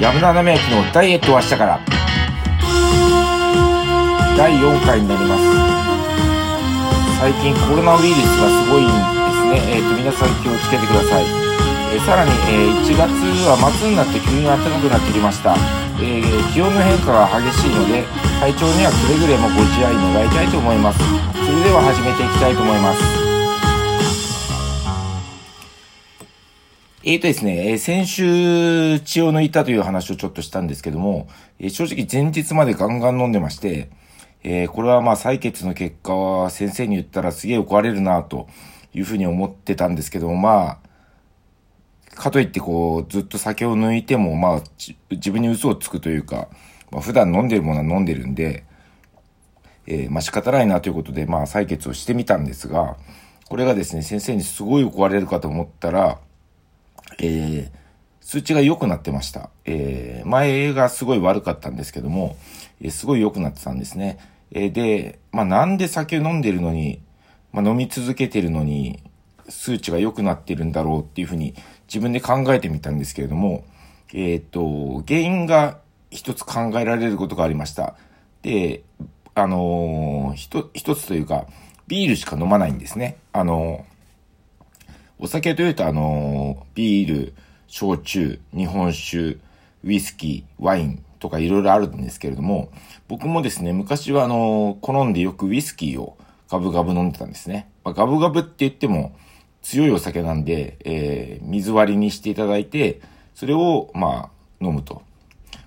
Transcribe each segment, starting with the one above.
やぶななめ焼きのダイエットは明日から。第4回になります。最近コロナウイルスがすごいんですね。えっ、と皆さん気をつけてください、えーさらに、えー1月は末になって急に暖かくなってきました、えー気温の変化が激しいので体調にはくれぐれもご自愛願いたいと思います。それでは始めていきたいと思います。えーとですね、えー先週血を抜いたという話をちょっとしたんですけども、えー正直前日までガンガン飲んでまして、えこれはまあ採血の結果は先生に言ったらすげえ怒られるなというふうに思ってたんですけども、まあ、かといってこう、ずっと酒を抜いても、まあ、自分に嘘をつくというか、まあ普段飲んでるものは飲んでるんで、えまあ仕方ないなということで、まあ採血をしてみたんですが、これがですね、先生にすごい怒られるかと思ったら、えー数値が良くなってました。えー前がすごい悪かったんですけども、えーすごい良くなってたんですね。えーで、まあ、なんで酒飲んでるのに、まあ、飲み続けてるのに、数値が良くなってるんだろうっていうふうに自分で考えてみたんですけれども、えっ、と、原因が一つ考えられることがありました。で、あのー一つというか、ビールしか飲まないんですね。あのーお酒というと、あの、ビール、焼酎、日本酒、ウイスキー、ワインとかいろいろあるんですけれども、僕もですね、昔はあの、好んでよくウイスキーをガブガブ飲んでたんですね。まあ、ガブガブって言っても強いお酒なんで、えー水割りにしていただいて、それを、まあ、飲むと。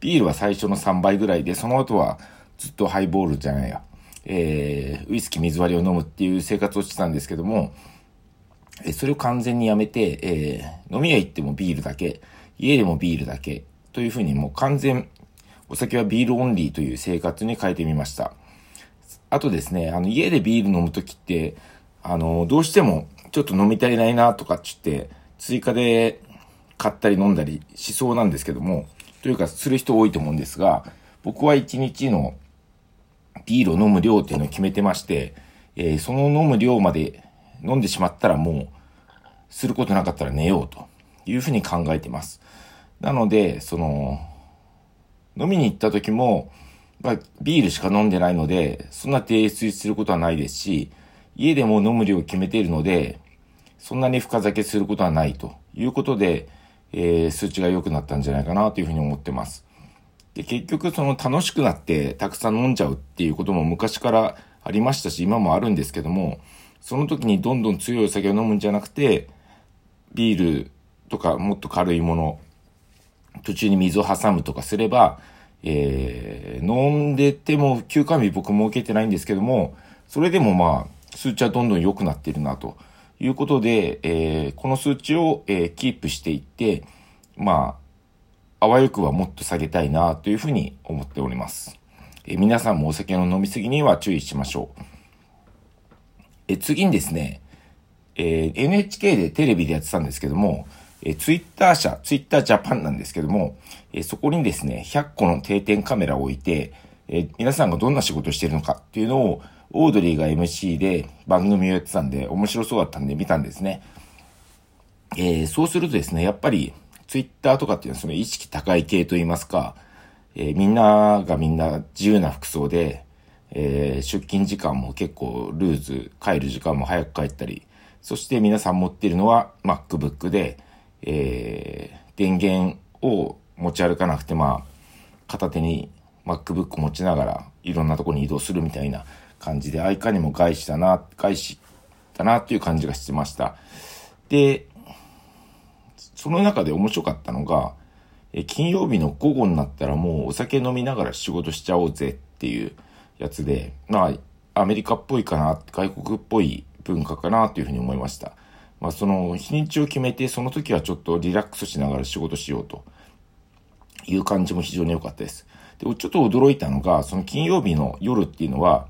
ビールは最初の3倍ぐらいで、その後はずっとハイボールじゃないや、えーウイスキー水割りを飲むっていう生活をしてたんですけども、えそれを完全にやめて、えー飲み屋行ってもビールだけ、家でもビールだけ、というふうにもう完全、お酒はビールオンリーという生活に変えてみました。あとですね、あの、家でビール飲むときって、あの、どうしても、ちょっと飲み足りないなとかっつって、追加で買ったり飲んだりしそうなんですけども、というか、する人多いと思うんですが、僕は1日のビールを飲む量っていうのを決めてまして、えーその飲む量まで飲んでしまったらもう、することなかったら寝ようというふうに考えてます。なので、その、飲みに行った時も、まあ、ビールしか飲んでないので、そんな提出することはないですし、家でも飲む量を決めているので、そんなに深酒することはないということで、えー数値が良くなったんじゃないかなというふうに思ってます。で、結局その楽しくなってたくさん飲んじゃうっていうことも昔からありましたし、今もあるんですけども、その時にどんどん強いお酒を飲むんじゃなくて、ビールとかもっと軽いもの、途中に水を挟むとかすれば、えー飲んでても休館日僕も受けてないんですけども、それでもまあ、数値はどんどん良くなってるなということで、えーこの数値を、えーキープしていって、まあ、あわよくはもっと下げたいなというふうに思っております。え皆さんもお酒の飲みすぎには注意しましょう。え次にですね、えー NHK でテレビでやってたんですけども、えー、ツイッター社、ツイッタージャパンなんですけども、えーそこにですね、100個の定点カメラを置いて、えー皆さんがどんな仕事してるのかっていうのを、オードリーが MC で番組をやってたんで、面白そうだったんで見たんですね。えーそうするとですね、やっぱり、ツイッターとかっていうのはその意識高い系といいますか、えーみんながみんな自由な服装で、えー出勤時間も結構ルーズ、帰る時間も早く帰ったり、そして皆さん持っているのは MacBook で、えー電源を持ち歩かなくて、まあ、片手に MacBook 持ちながらいろんなとこに移動するみたいな感じで、あいかにも外資だな、外資だなっていう感じがしてました。で、その中で面白かったのが、え金曜日の午後になったらもうお酒飲みながら仕事しちゃおうぜっていうやつで、まあ、アメリカっぽいかな、外国っぽい文化かなというふうに思いました。まあ、その日にちを決めて、その時はちょっとリラックスしながら仕事しようという感じも非常に良かったです。で、ちょっと驚いたのが、その金曜日の夜っていうのは、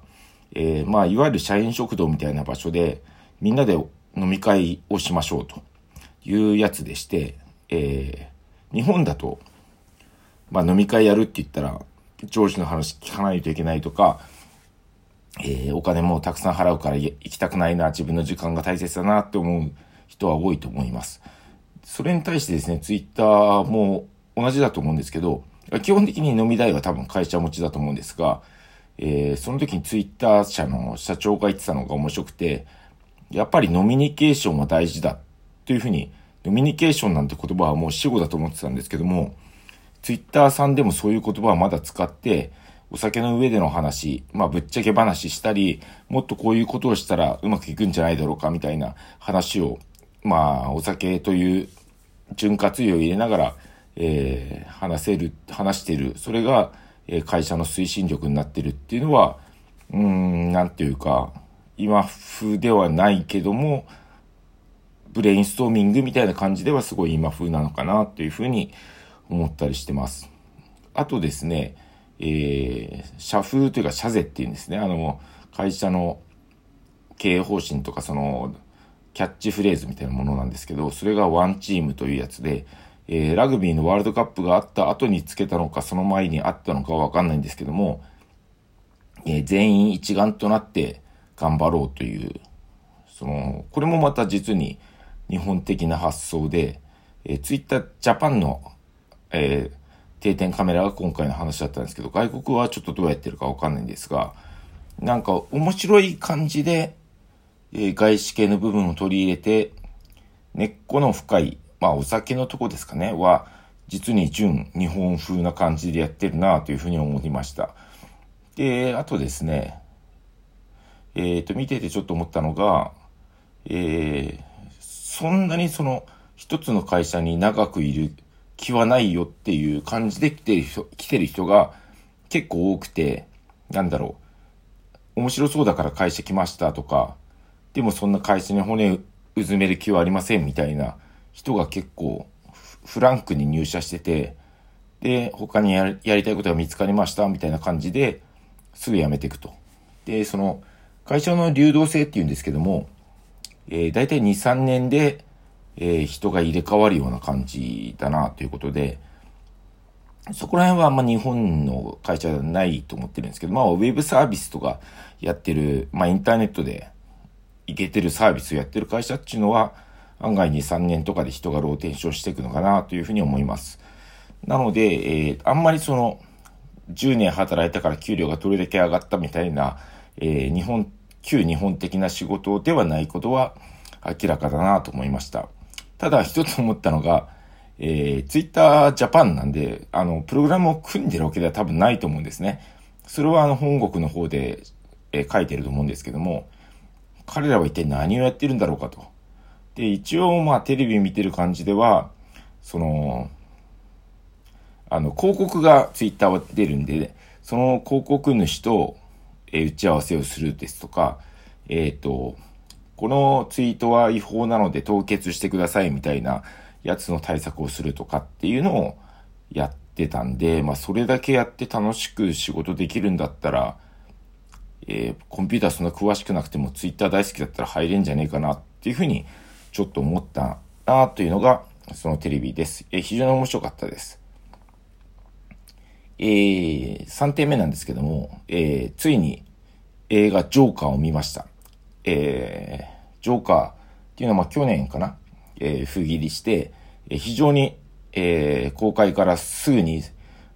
えーまあ、いわゆる社員食堂みたいな場所で、みんなで飲み会をしましょうというやつでして、えー日本だと、まあ、飲み会やるって言ったら、上司の話聞かないといけないとか、えーお金もたくさん払うから行きたくないな、自分の時間が大切だなって思う人は多いと思います。それに対してですね、ツイッターも同じだと思うんですけど、基本的に飲み代は多分会社持ちだと思うんですが、えー、その時にツイッター社の社長が言ってたのが面白くて、やっぱりノミニケーションは大事だというふうに、ノミニケーションなんて言葉はもう死語だと思ってたんですけども、ツイッターさんでもそういう言葉はまだ使って、お酒の上での話、まあぶっちゃけ話したり、もっとこういうことをしたらうまくいくんじゃないだろうかみたいな話を、まあお酒という潤滑油を入れながら、えー、話せる、話してる。それが、えー、会社の推進力になってるっていうのは、うーん、なんていうか、今風ではないけども、ブレインストーミングみたいな感じではすごい今風なのかなというふうに思ったりしてます。あとですね、えー、社風というか社税っていうんですね。あの、会社の経営方針とかその、キャッチフレーズみたいなものなんですけど、それがワンチームというやつで、えー、ラグビーのワールドカップがあった後につけたのか、その前にあったのかはわかんないんですけども、えー、全員一丸となって頑張ろうという、その、これもまた実に日本的な発想で、えー、ツイッタージャパンの、えー、定点カメラが今回の話だったんですけど、外国はちょっとどうやってるかわかんないんですが、なんか面白い感じで、えー、外資系の部分を取り入れて、根っこの深いまあお酒のとこですかね、は、実に純日本風な感じでやってるなというふうに思いました。で、あとですね、えっ、ー、と、見ててちょっと思ったのが、えー、そんなにその、一つの会社に長くいる気はないよっていう感じで来てる人、来てる人が結構多くて、なんだろう、面白そうだから会社来ましたとか、でもそんな会社に骨うずめる気はありませんみたいな人が結構フランクに入社してて、で、他にやりたいことが見つかりましたみたいな感じですぐ辞めていくと。で、その会社の流動性っていうんですけども、えー、大体2、3年で、えー、人が入れ替わるような感じだなということで、そこら辺はあんま日本の会社ではないと思ってるんですけど、まあ、ウェブサービスとかやってる、まあ、インターネットでいけてるサービスをやってる会社っていうのは、案外に3年とかで人がローテーションしていくのかなというふうに思います。なので、えー、あんまりその、10年働いたから給料がどれだけ上がったみたいな、えー、日本、旧日本的な仕事ではないことは明らかだなと思いました。ただ一つ思ったのが、えー、ツイッタージャパンなんで、あの、プログラムを組んでるわけでは多分ないと思うんですね。それはあの、本国の方で、えー、書いてると思うんですけども、彼らは一体何をやってるんだろうかと。で、一応まあテレビ見てる感じでは、その、あの、広告がツイッターは出るんで、その広告主と、えー、打ち合わせをするですとか、えっ、ー、と、このツイートは違法なので凍結してくださいみたいなやつの対策をするとかっていうのをやってたんで、まあそれだけやって楽しく仕事できるんだったら、えー、コンピューターそんな詳しくなくてもツイッター大好きだったら入れんじゃねえかなっていうふうにちょっと思ったなというのが、そのテレビです。え非常に面白かったです。えー、3点目なんですけども、えー、ついに映画ジョーカーを見ました。えー、ジョーカーっていうのはまあ去年かな、えー、封切りして、えー、非常に、えー、公開からすぐに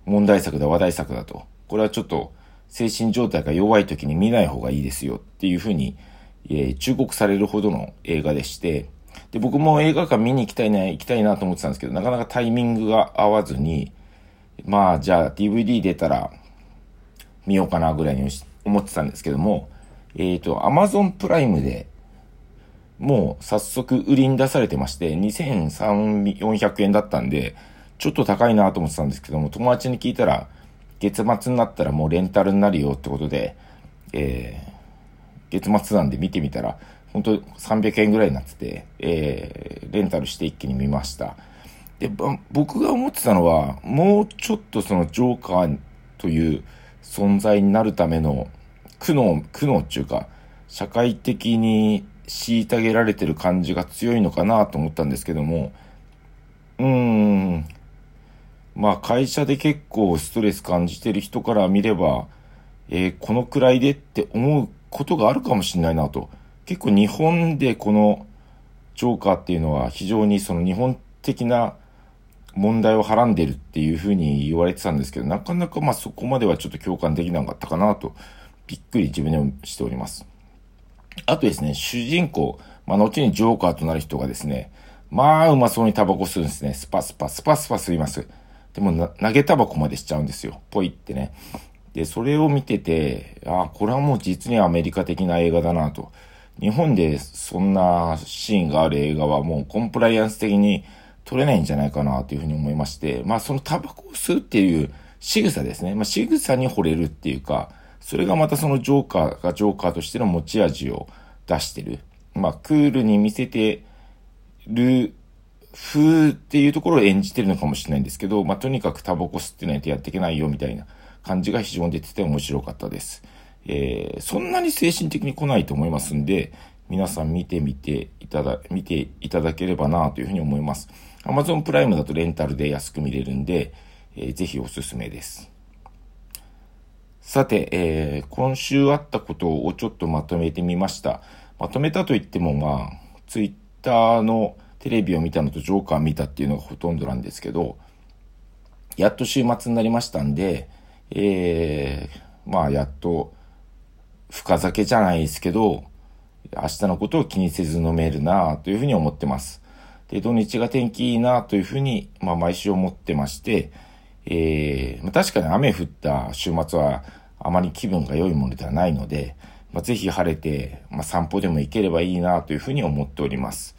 問題作だ、話題作だと。これはちょっと精神状態が弱い時に見ない方がいいですよ。っていうふうに、えー、忠告されるほどの映画でして、で、僕も映画館見に行きたいな、行きたいなと思ってたんですけど、なかなかタイミングが合わずに、まあ、じゃあ DVD 出たら見ようかなぐらいに思ってたんですけども、えっ、ー、と、Amazon プライムでもう早速売りに出されてまして、2300円だったんで、ちょっと高いなと思ってたんですけども、友達に聞いたら、月末になったらもうレンタルになるよってことで、えー、月末なんで見てみたら、本当300円ぐらいになってて、えー、レンタルして一気に見ました。で、僕が思ってたのは、もうちょっとそのジョーカーという存在になるための苦悩、苦悩っていうか、社会的に虐げられてる感じが強いのかなと思ったんですけども、うーん、まあ会社で結構ストレス感じてる人から見れば、えー、このくらいでって思うことがあるかもしれないなと。結構日本でこのジョーカーっていうのは非常にその日本的な問題をはらんでるっていうふうに言われてたんですけど、なかなかまあそこまではちょっと共感できなかったかなと、びっくり自分でもしております。あとですね、主人公、まあ後にジョーカーとなる人がですね、まあうまそうにタバコ吸うんですね。スパスパ、スパスパ吸います。でも投げタバコまでしちゃうんですよ。ポイってね。で、それを見てて、ああ、これはもう実にアメリカ的な映画だなと。日本でそんなシーンがある映画はもうコンプライアンス的に撮れないんじゃないかなというふうに思いまして、まあそのタバコを吸うっていう仕草ですね。まあ仕草に惚れるっていうか、それがまたそのジョーカーがジョーカーとしての持ち味を出してる。まあクールに見せてる風っていうところを演じてるのかもしれないんですけど、まあとにかくタバコ吸ってないとやっていけないよみたいな感じが非常に出てて面白かったです。えー、そんなに精神的に来ないと思いますんで、皆さん見てみていただ、見ていただければなというふうに思います。Amazon プライムだとレンタルで安く見れるんで、えー、ぜひおすすめです。さて、えー、今週あったことをちょっとまとめてみました。まとめたといっても、まあ、ツイッターのテレビを見たのとジョーカー見たっていうのがほとんどなんですけど、やっと週末になりましたんで、えー、まあ、やっと、深酒じゃないですけど、明日のことを気にせず飲めるなというふうに思ってます。で、土日が天気いいなというふうに、まあ、毎週思ってまして、えー、確かに雨降った週末はあまり気分が良いものではないので、まあ、ぜひ晴れて、まあ、散歩でも行ければいいなというふうに思っております。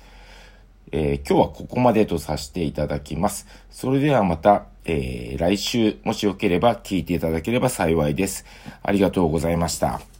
えー、今日はここまでとさせていただきます。それではまた、えー、来週、もしよければ聞いていただければ幸いです。ありがとうございました。